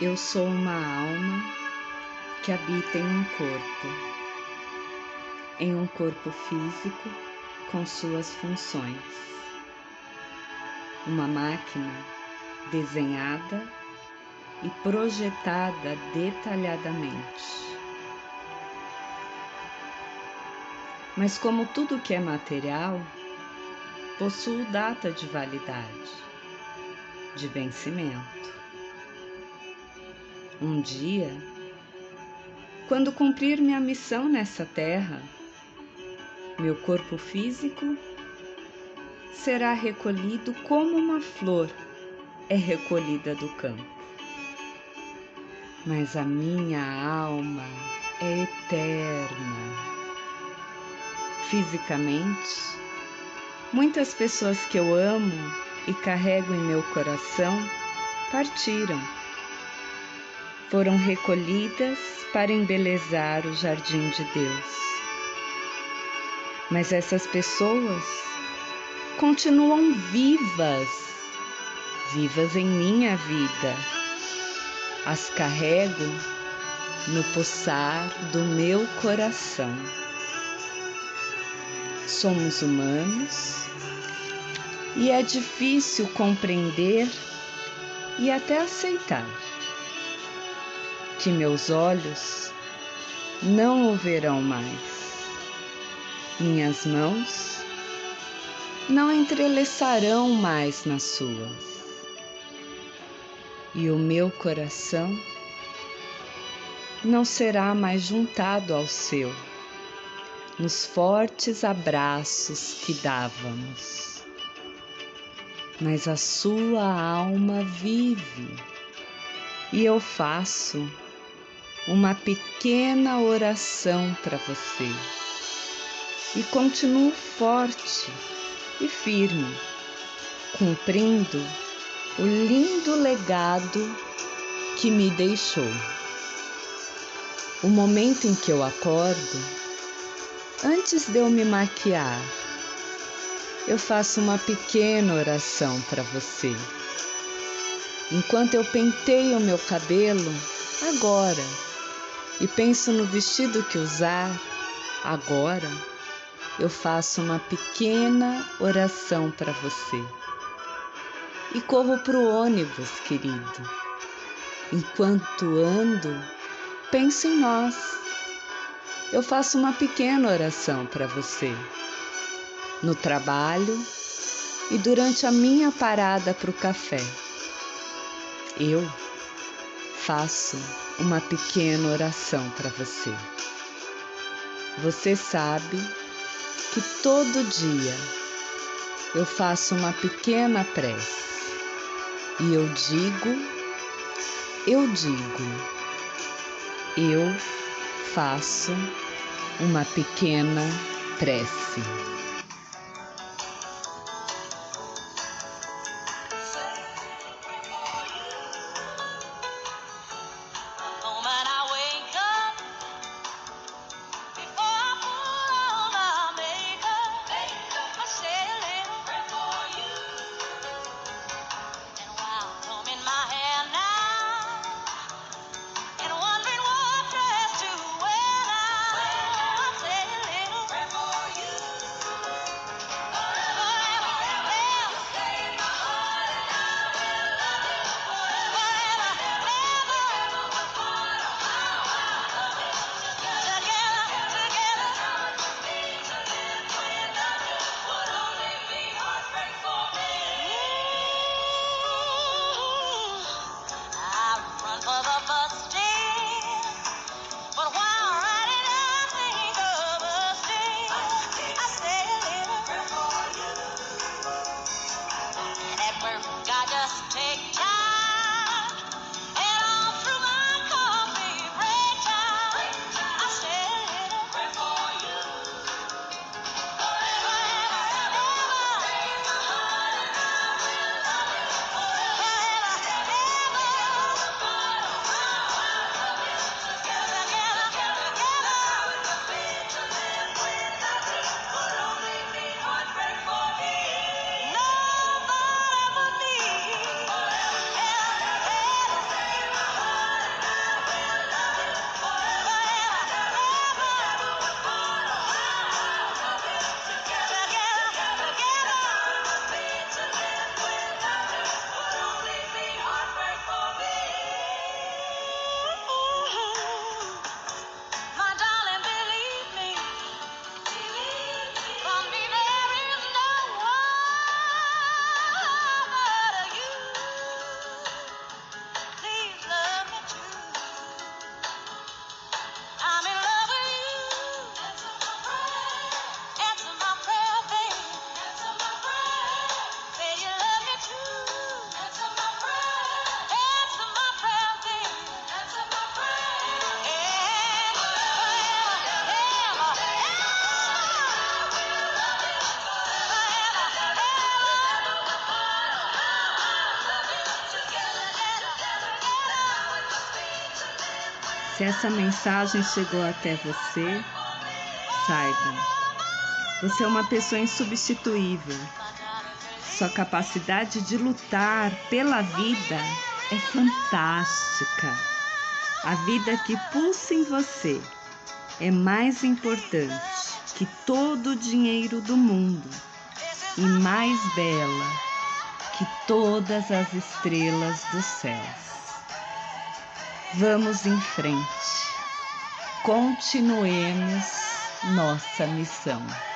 Eu sou uma alma que habita em um corpo, em um corpo físico com suas funções. Uma máquina desenhada e projetada detalhadamente. Mas, como tudo que é material, possui data de validade, de vencimento um dia, quando cumprir minha missão nessa terra, meu corpo físico será recolhido como uma flor é recolhida do campo. Mas a minha alma é eterna. Fisicamente, muitas pessoas que eu amo e carrego em meu coração partiram foram recolhidas para embelezar o jardim de Deus. Mas essas pessoas continuam vivas, vivas em minha vida. As carrego no poçar do meu coração. Somos humanos e é difícil compreender e até aceitar que meus olhos não o verão mais, minhas mãos não entrelaçarão mais nas suas, e o meu coração não será mais juntado ao seu nos fortes abraços que dávamos. Mas a sua alma vive e eu faço uma pequena oração para você e continuo forte e firme, cumprindo o lindo legado que me deixou. O momento em que eu acordo, antes de eu me maquiar, eu faço uma pequena oração para você. Enquanto eu penteio meu cabelo, agora e penso no vestido que usar, agora eu faço uma pequena oração para você. E corro para o ônibus, querido. Enquanto ando, penso em nós. Eu faço uma pequena oração para você. No trabalho e durante a minha parada para o café. Eu faço uma pequena oração para você. Você sabe que todo dia eu faço uma pequena prece e eu digo, eu digo, eu faço uma pequena prece. Se essa mensagem chegou até você, saiba, você é uma pessoa insubstituível. Sua capacidade de lutar pela vida é fantástica. A vida que pulsa em você é mais importante que todo o dinheiro do mundo e mais bela que todas as estrelas dos céus. Vamos em frente, continuemos nossa missão.